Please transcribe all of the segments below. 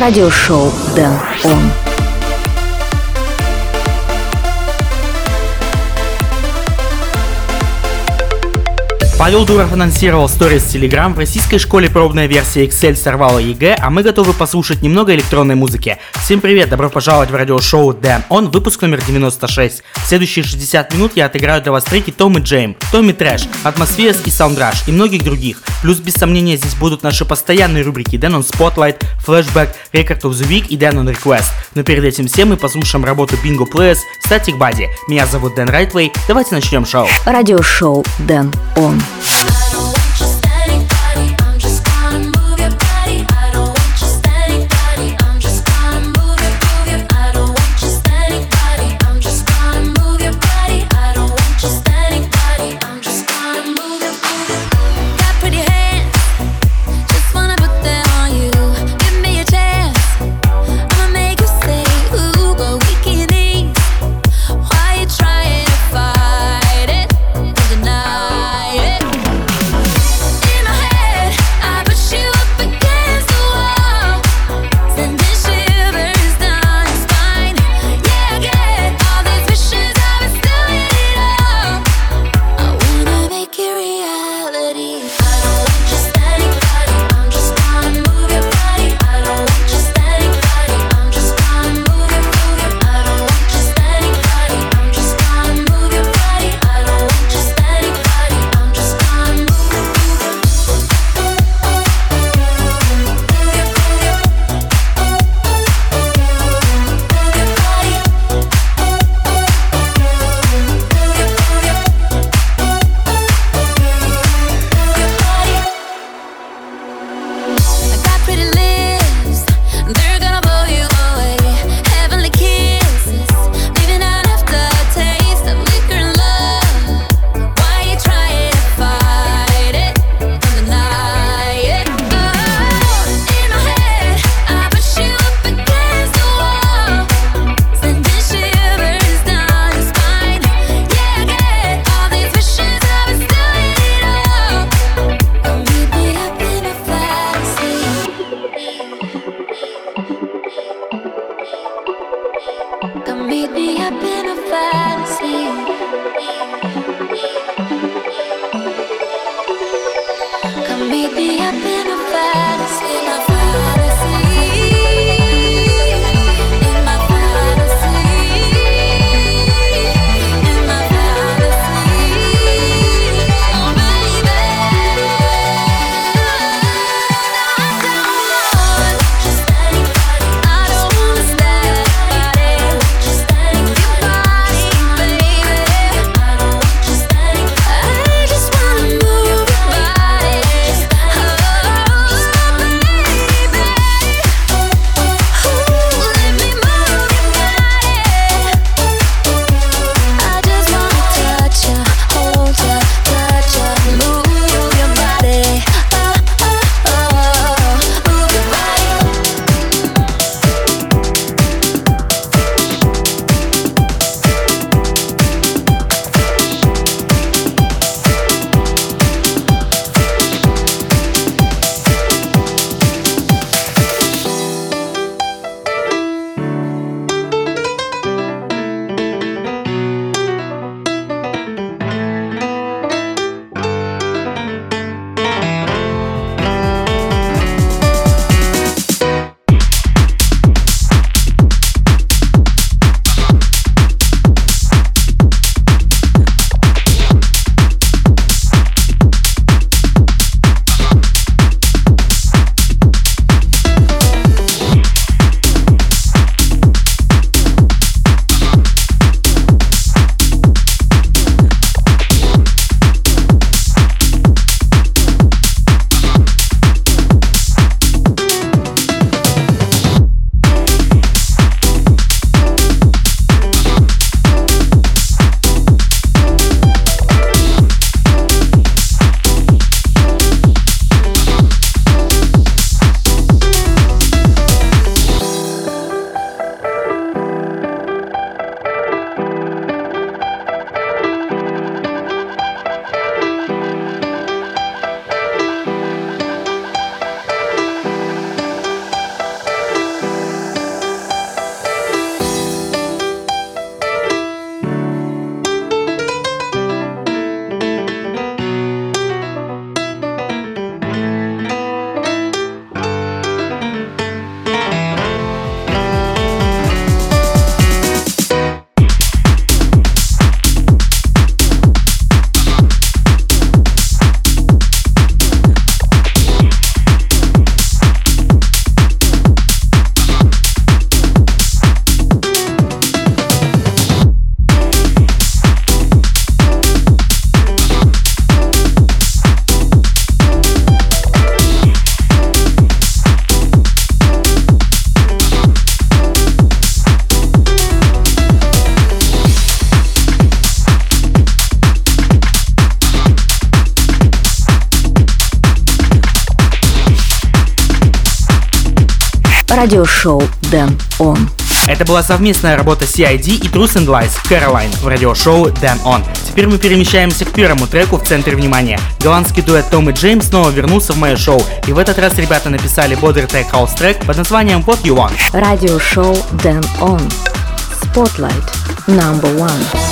радиошоу Дэн Он. Павел Дуров анонсировал сторис Telegram, в российской школе пробная версия Excel сорвала ЕГЭ, а мы готовы послушать немного электронной музыки. Всем привет, добро пожаловать в радиошоу Den ON, выпуск номер 96. В следующие 60 минут я отыграю для вас треки Tom & Jame, Tommy Trash, Atmozfears и Soundrush и многих других. Плюс без сомнения здесь будут наши постоянные рубрики Den ON Spotlight, Flashback, Record of the Week и Den ON Request. Но перед этим всем мы послушаем работу Bingo Players, Static Body. Меня зовут Дэн Райтвей, давайте начнем шоу. Радиошоу Дэн Он. I Радиошоу Den ON. Это была совместная работа CID и Truth and Lies Caroline в радиошоу Den ON. Теперь мы перемещаемся к первому треку в центре внимания. Голландский дуэт Tom & Jame снова вернулся в мое шоу, и в этот раз ребята написали бодрый tech house трек под названием What You Want. Радиошоу Den ON. Spotlight. Number one.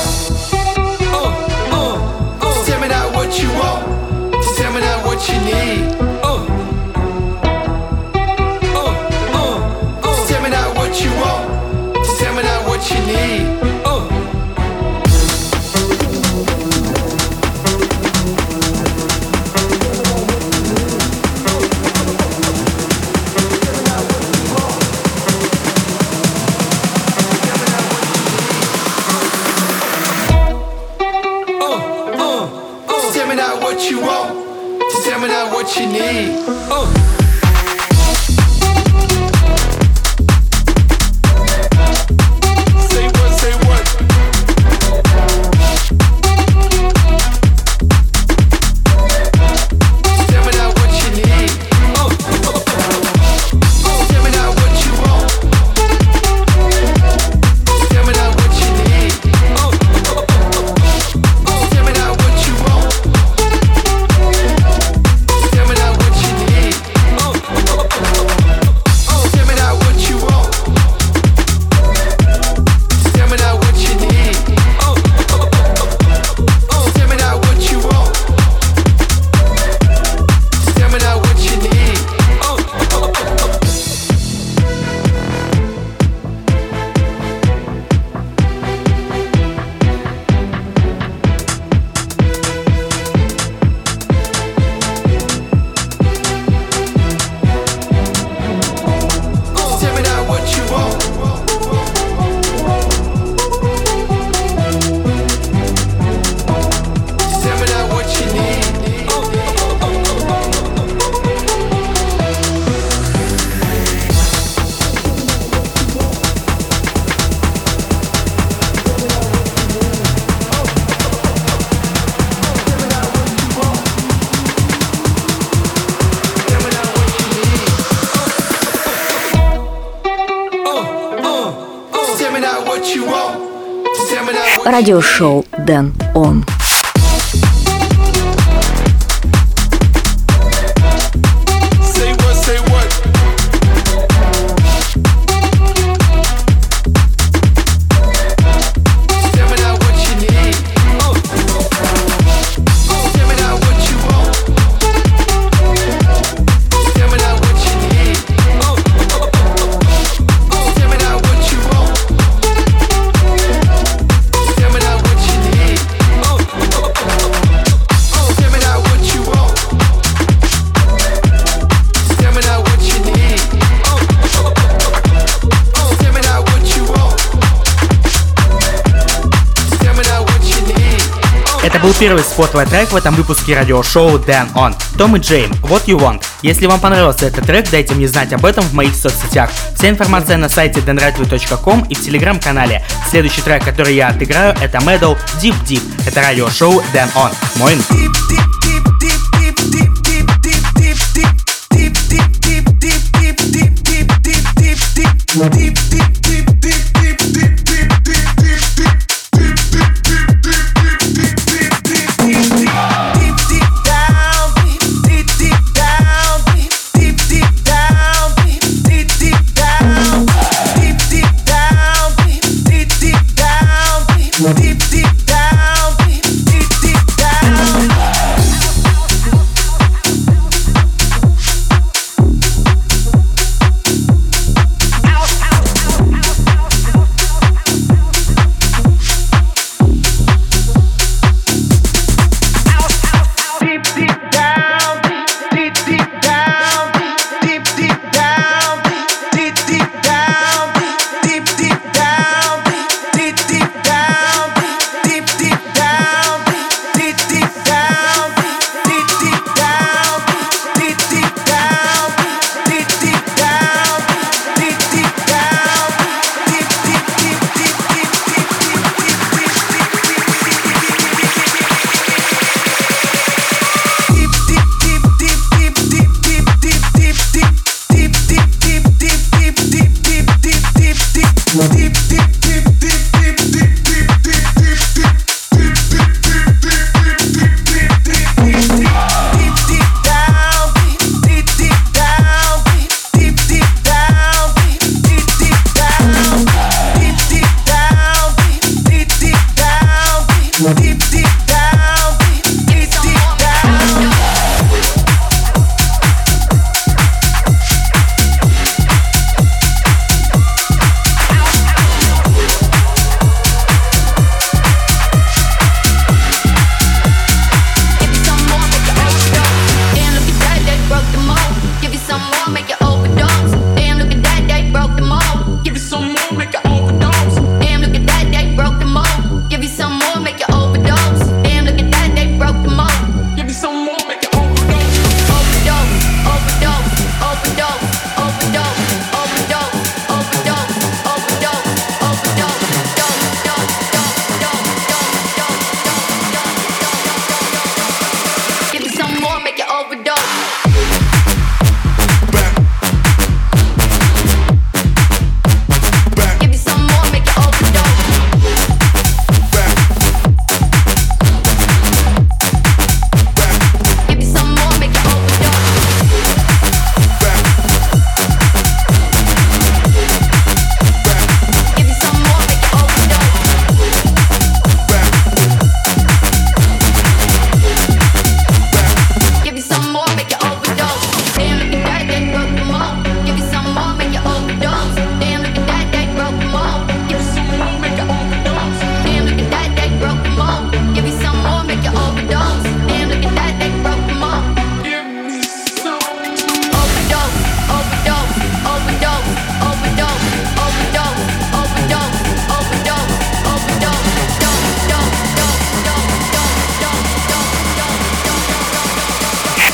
Был первый spotlight трек в этом выпуске радиошоу Den ON. Tom & Jame, What You Want. Если вам понравился этот трек, дайте мне знать об этом в моих соцсетях. Вся информация на сайте denrightly.com и в телеграм-канале. Следующий трек, который я отыграю, это Meadow Deep Deep. Это радиошоу Den ON. Мой deep,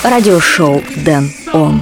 Радиошоу Дэн Он.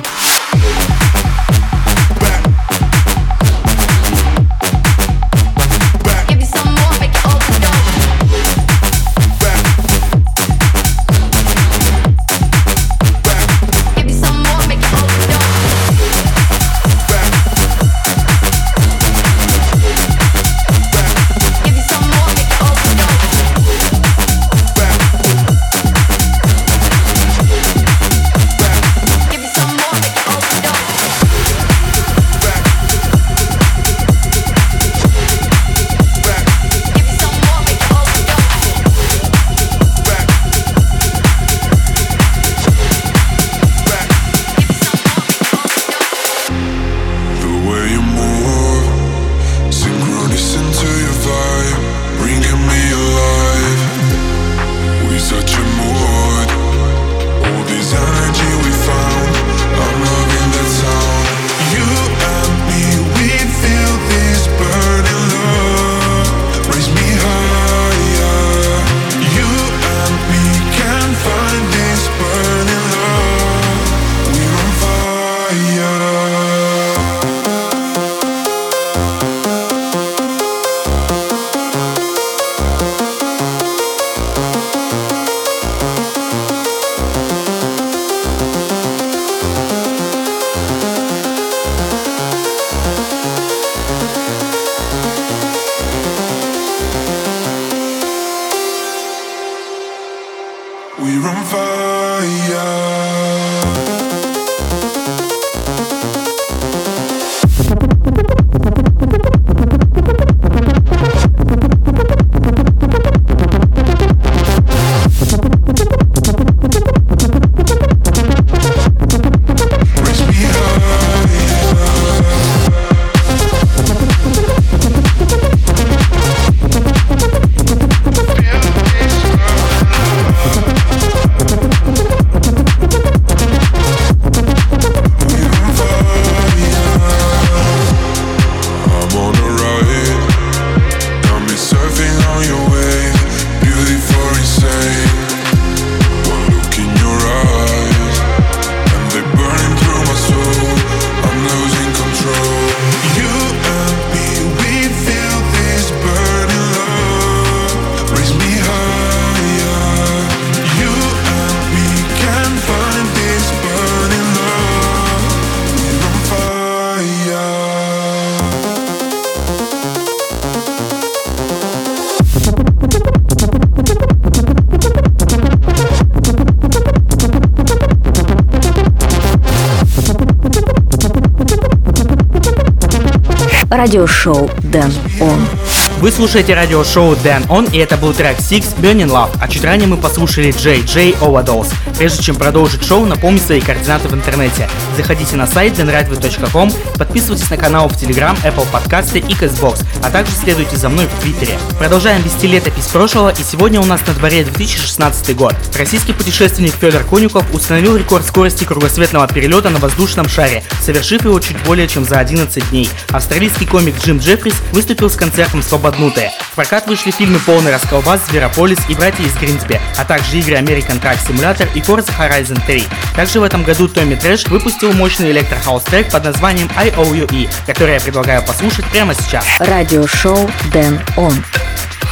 Радиошоу Дэн Он. Вы слушаете радиошоу Dan On, и это был трек Six Burning Love, а чуть ранее мы послушали JJ Overdose. Прежде чем продолжить шоу, напомню свои координаты в интернете. Заходите на сайт denradio.com, подписывайтесь на канал в Telegram, Apple подкасты и Castbox, а также следуйте за мной в Твиттере. Продолжаем вести летопись прошлого, и сегодня у нас на дворе 2016 год. Российский путешественник Федор Конюков установил рекорд скорости кругосветного перелета на воздушном шаре, совершив его чуть более чем за 11 дней. Австралийский комик Джим Джеффрис выступил с концертом «Свободнутые». В прокат вышли фильмы «Полный расколбас», «Зверополис» и «Братья из Гримсби», а также игры American Truck Simulator и Forza Horizon 3. Также в этом году Tommy Trash выпустил мощный electro house трек под названием I O U E, который я предлагаю послушать прямо сейчас. Радиошоу Den ON.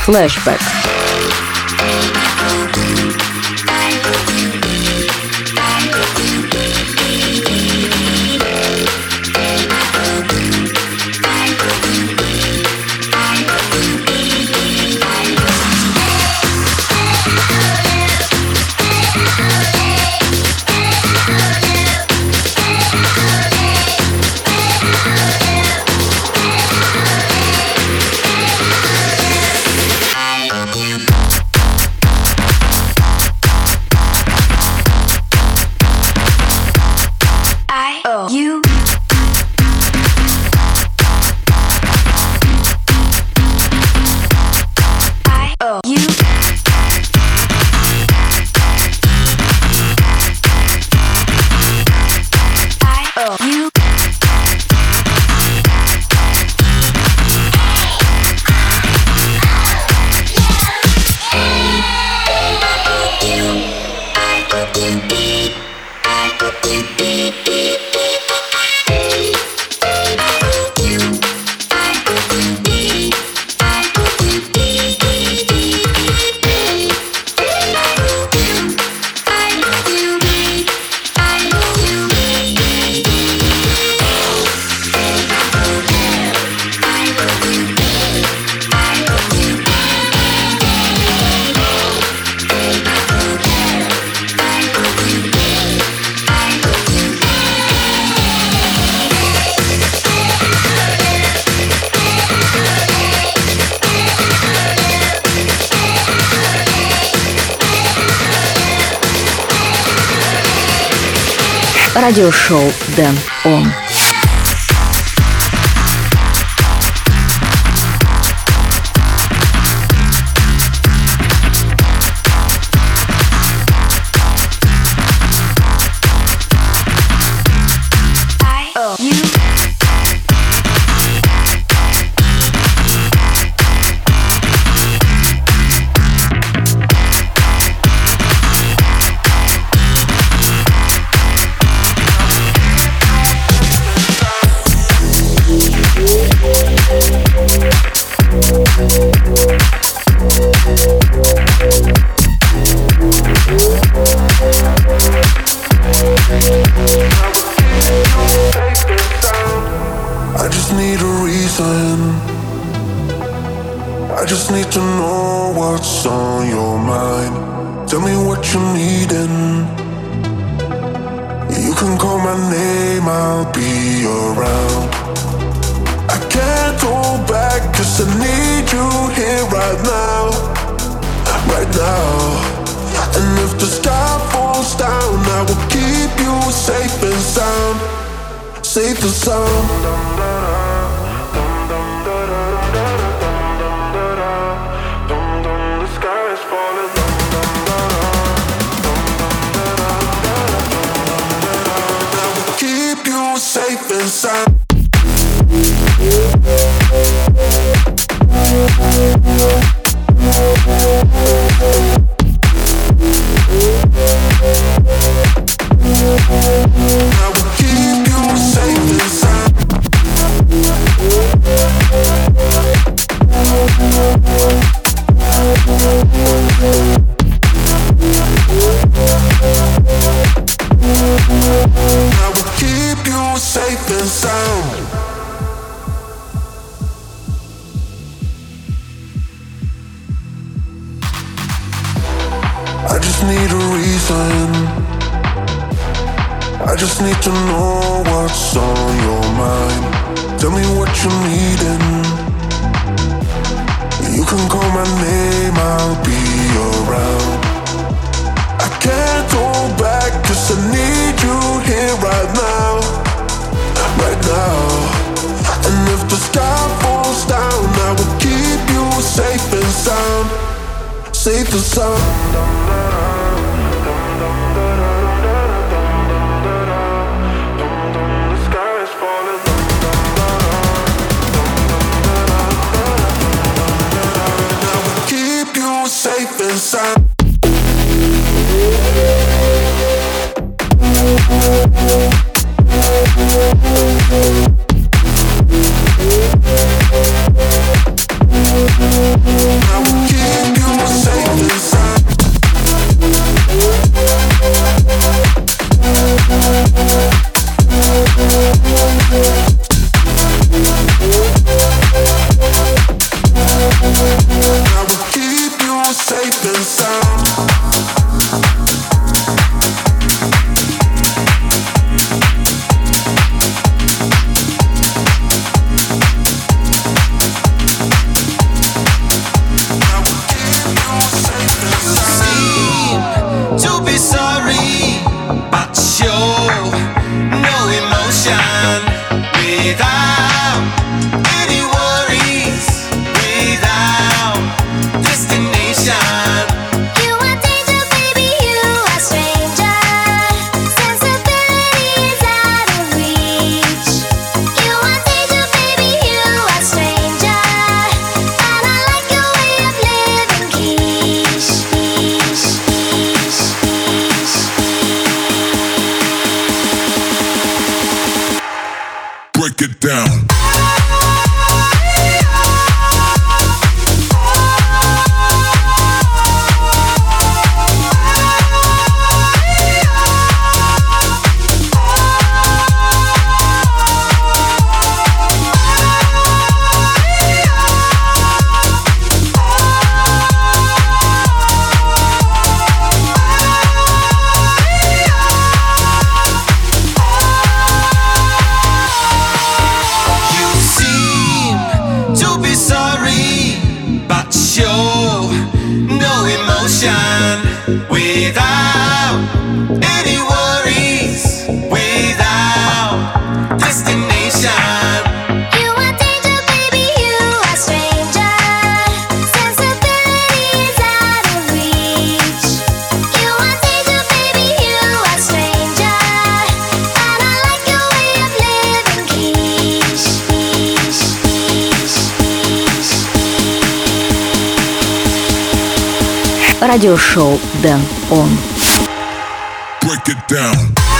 Flashback. We're Радиошоу Дэн Он. Радиошоу Дэн Он. Break it down.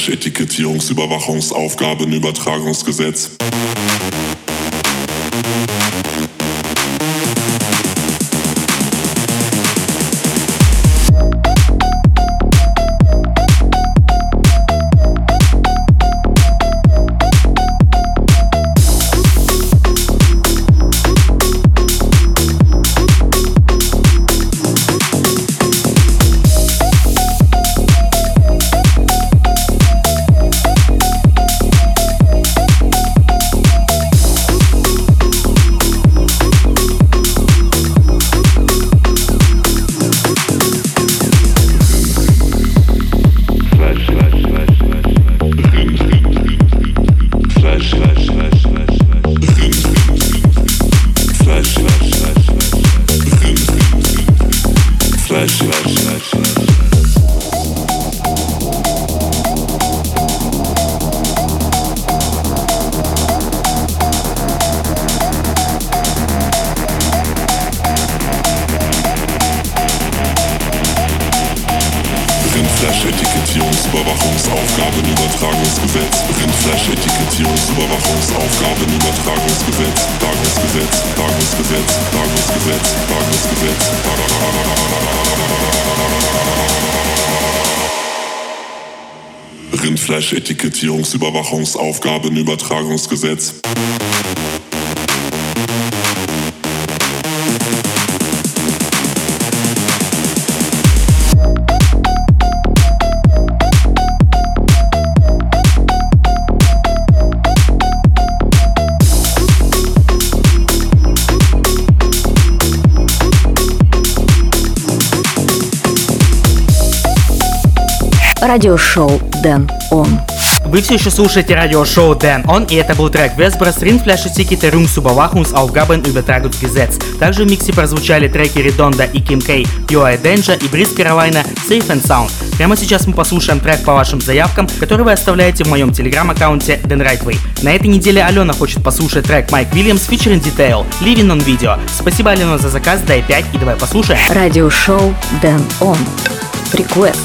Flash-Etikettierungsüberwachungsaufgabenübertragungsgesetz. Rindfleisch-Etikettierungsüberwachungsaufgaben, Übertragungsgesetz. Радиошоу Дэн Он. Вы все еще слушаете радиошоу Dan On, и это был трек Vesbras Rindfleisch Etikettierungsüberwachungsaufgaben Übertragungsgesetz. Также в миксе прозвучали треки Редонда и Kim K, UI Danger и Бриз Каролайна Safe and Sound. Прямо сейчас мы послушаем трек по вашим заявкам, который вы оставляете в моем телеграм-аккаунте Dan Rightway. На этой неделе Алена хочет послушать трек Майк Williams featuring Detail, Living on Video. Спасибо, Алена, за заказ, дай 5 и давай послушаем. Радиошоу Дэн Он. Request.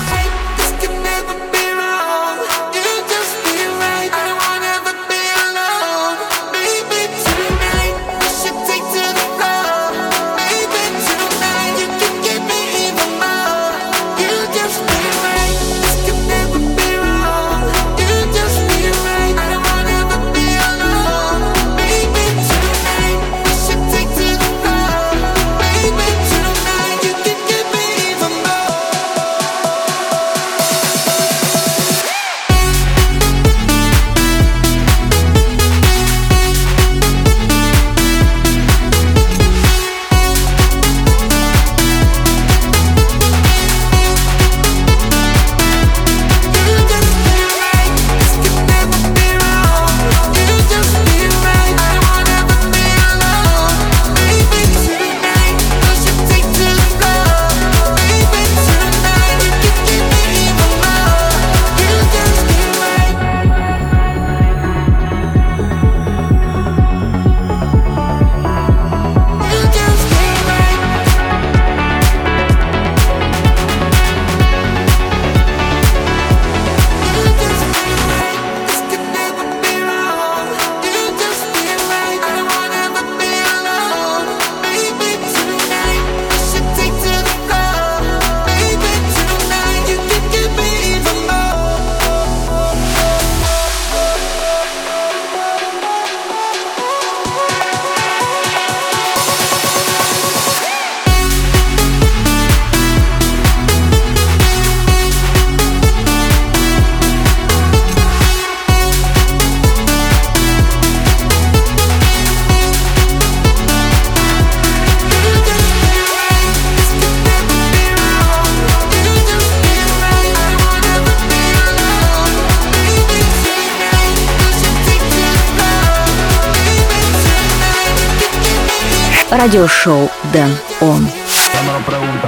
Радиошоу Дэн Он.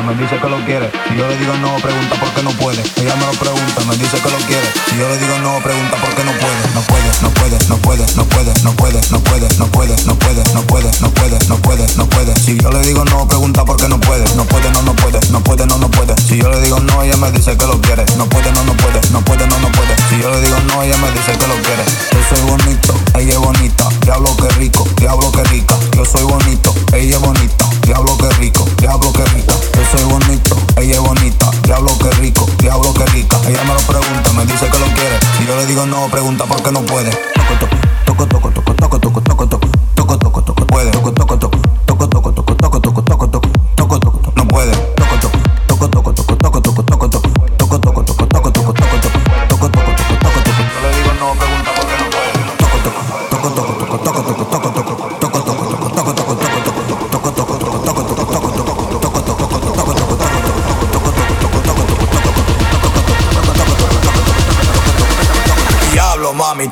Me dice que lo quiere. Si yo le digo no, pregunta por qué no puede. Ella me lo pregunta, me dice que lo quiere. Si yo le digo no, pregunta por qué no puede. No puede, no puede, no puede, no puede, no puede, no puede, no puede, no puede, no puede, no puede, no puede, no puede. Si yo le digo no, pregunta por qué no puede. No puede, no, no puede, no puede, no, no puede. Si yo le digo no, ella me dice que lo quiere. No puede, no, no puede, no puede, no, no puede. Si yo le digo no, ella me dice que lo quiere. Yo soy bonito, ella es bonita. Diablo que rico, diablo que rica. Yo soy bonito, ella es bonita. Diablo que rico, diablo que rica. Bonito, ella es bonita. Diablo que rico, diablo que rica. Ella me lo pregunta, me dice que lo quiere. Si yo le digo no, pregunta por qué no puede. Toco, toco, toco, toco, toco, toco, toco, toco, toco,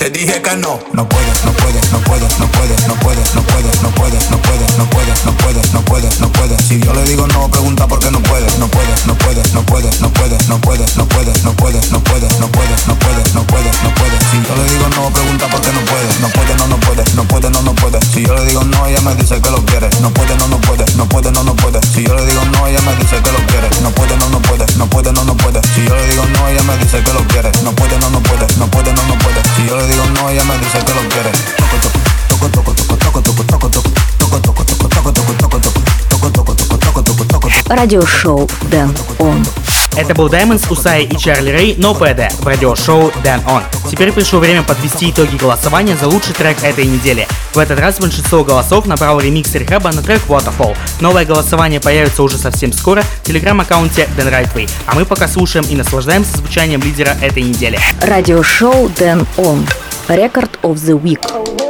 Te dije que no. No puedes, no puedes, no puedes, no puedes, no puedes, no puedes, no puedes, no puedes, no puedes, no puedes, no puedes, no puedes. Si yo le digo no, pregunta por qué no puedes. No puedes, no puedes, no puedes, no puedes, no puedes, no puedes, no puedes, no puedes, no puedes, no puedes, no puedes, no puedes. Si yo le digo no, pregunta por qué no puedes. No puede, no, no puede, no puede, no, no puede. Si yo le digo no, ella me dice que lo quiere. No puede, no, no puede, no puede, no, no puede. Si yo le digo no, ella me dice que lo quiere. No puede, no, no puede, no puede, no, no puede. Si yo le digo no, ella me dice que lo quiere. No puede, no, no puede, no puede, no, no puede. Si digo no, ella me dice que lo quiere. Toco, toco, toco, toco, toco, toco, toco, toco, toco, toco, toco, toco, toco, toco, toco, toco, toco, toco, toco, toco, Радиошоу Дэн Он. Это был Diamonds, Усай и Чарли Рэй No PD в радиошоу Dan On. Теперь пришло время подвести итоги голосования за лучший трек этой недели. В этот раз большинство голосов набрал ремикс Рехаба на трек Waterfall. Новое голосование появится уже совсем скоро в телеграм-аккаунте Dan Rightway, а мы пока слушаем и наслаждаемся звучанием лидера этой недели. Радиошоу Дэн Он. Record of the Week.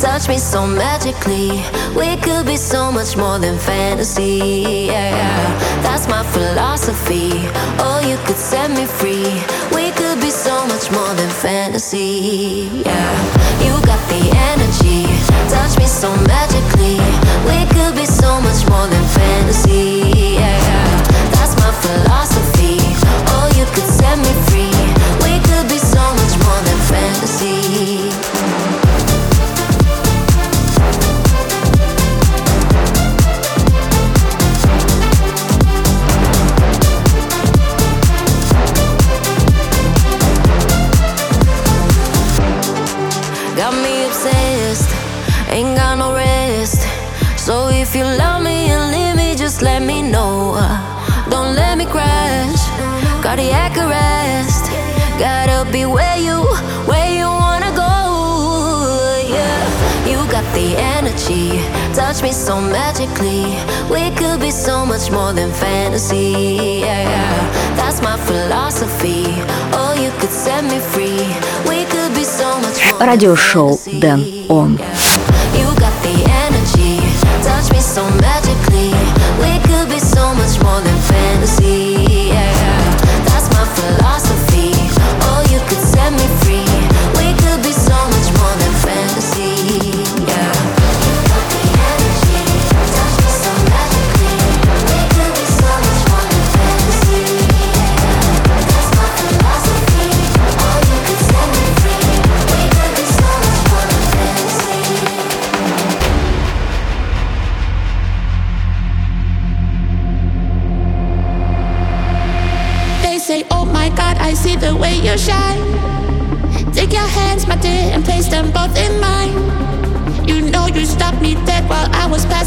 touch me so magically. We could be so much more than fantasy. Yeah, that's my philosophy. Oh, you could set me free. We could be so much more than fantasy. Yeah, you got the energy. Touch me so magically. We could be so much more than fantasy. Yeah, that's my philosophy. Oh, you could set me free. We could be so much more than fantasy. If you love me and leave me, just let me know. Don't let me crash. Cardiac arrest. Gotta be where you, where you wanna go. Yeah, you got the energy. Touch me so magically. We could be so much more than fantasy. Yeah, that's my philosophy. Oh, you could set me free. We could be so much more. show Дэн on. You got the energy touch me so magically.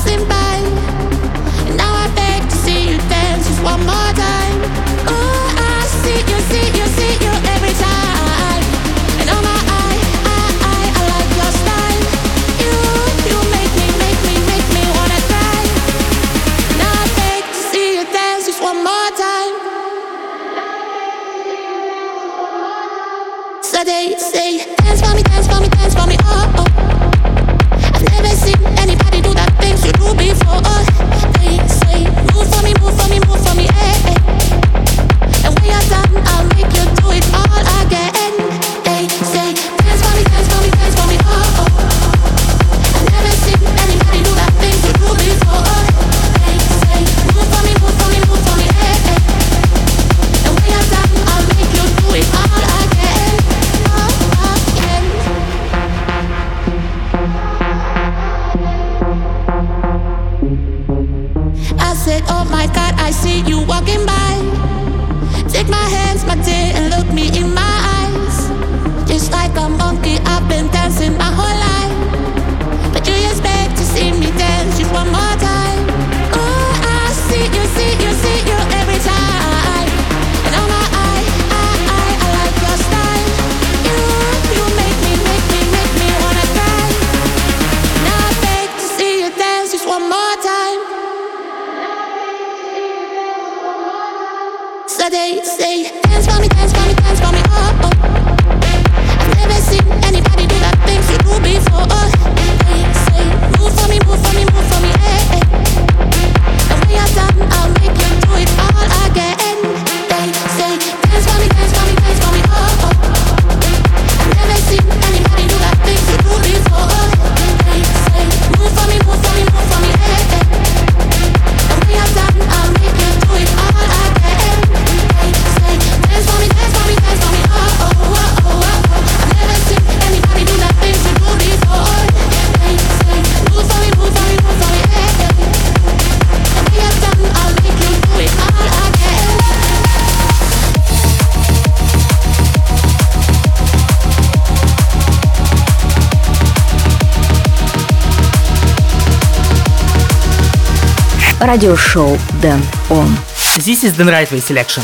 passing by. say радиошоу Дэн Он. This is Дэн Райтвей Selection.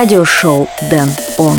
Радиошоу Дэн Он.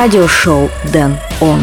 радиошоу «Дэн Он».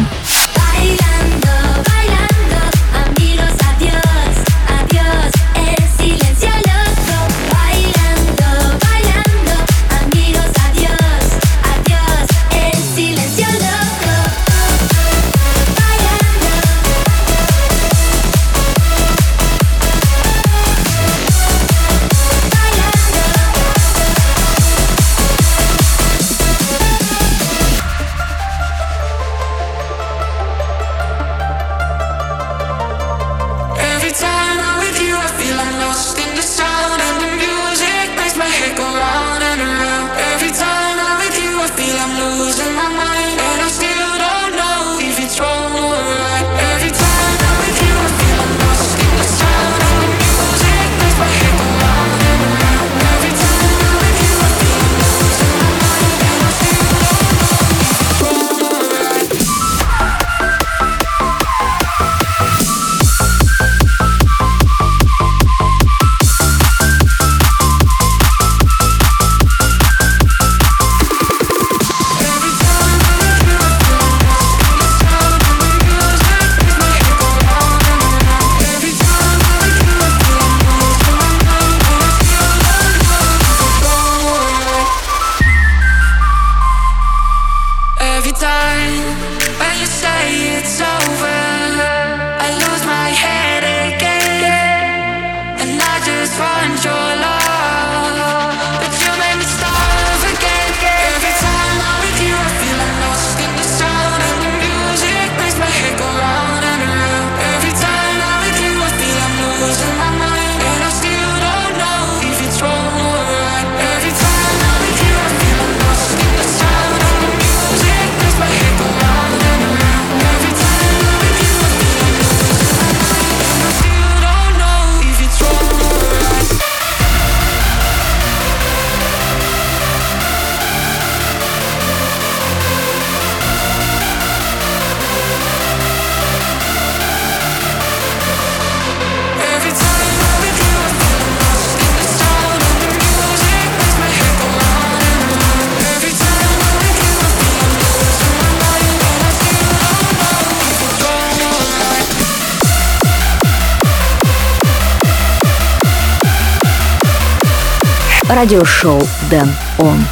радиошоу Дэн Он.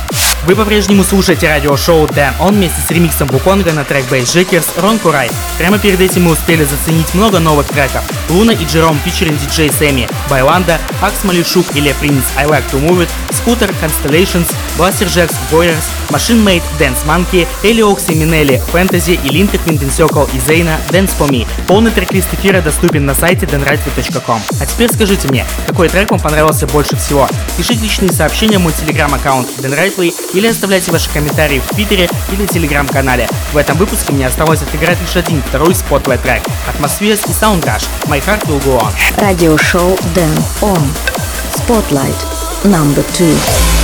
Вы по-прежнему слушаете радиошоу Дэн Он вместе с ремиксом Буконга на трек Бейс Джекерс Рон Курай. Прямо перед этим мы успели заценить много новых треков. Луна и Джером Фичерин Диджей Сэмми, Байланда, Акс Малишук или Ле Принц I Like To Move It, Скутер, Constellations, Бластер Джекс, Бойерс, Machine Made, Dance Monkey, Элиокси Минелли, Fantasy и Линка Quinten Circle и Зейна Dance For Me. Полный трек-лист эфира доступен на сайте denrightly.com. А теперь скажите мне, какой трек вам понравился больше всего? Пишите личные сообщения в мой телеграм-аккаунт denrightly или оставляйте ваши комментарии в твиттере или телеграм-канале. В этом выпуске мне осталось отыграть лишь один второй spotlight трек. Atmozfears и Soundrush. My Heart Will Go On. Радиошоу Den ON. Spotlight number two.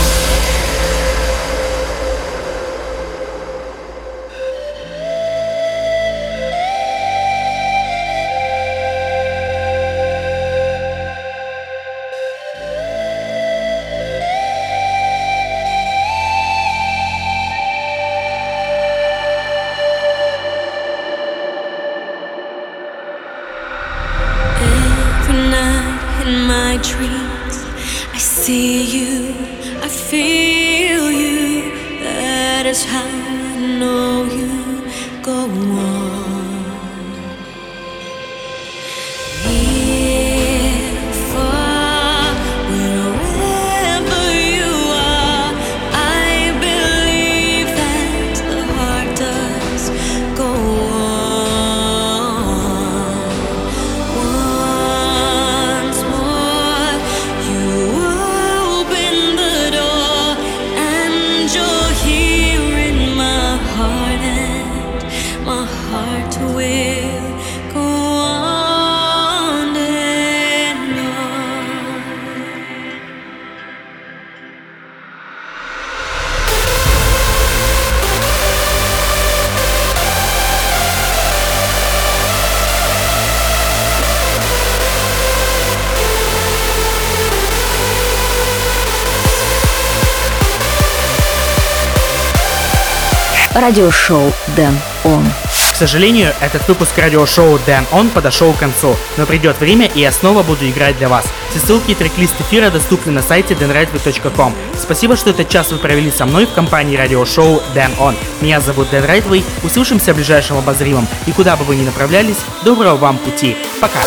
Радиошоу Дэн Он. К сожалению, этот выпуск радиошоу Дэн Он подошел к концу, но придет время и я снова буду играть для вас. Все ссылки и трек-лист эфира доступны на сайте denrightway.com. Спасибо, что этот час вы провели со мной в компании радиошоу Дэн Он. Меня зовут Дэн Райтвей, услышимся в ближайшем обозримом. И куда бы вы ни направлялись, доброго вам пути. Пока!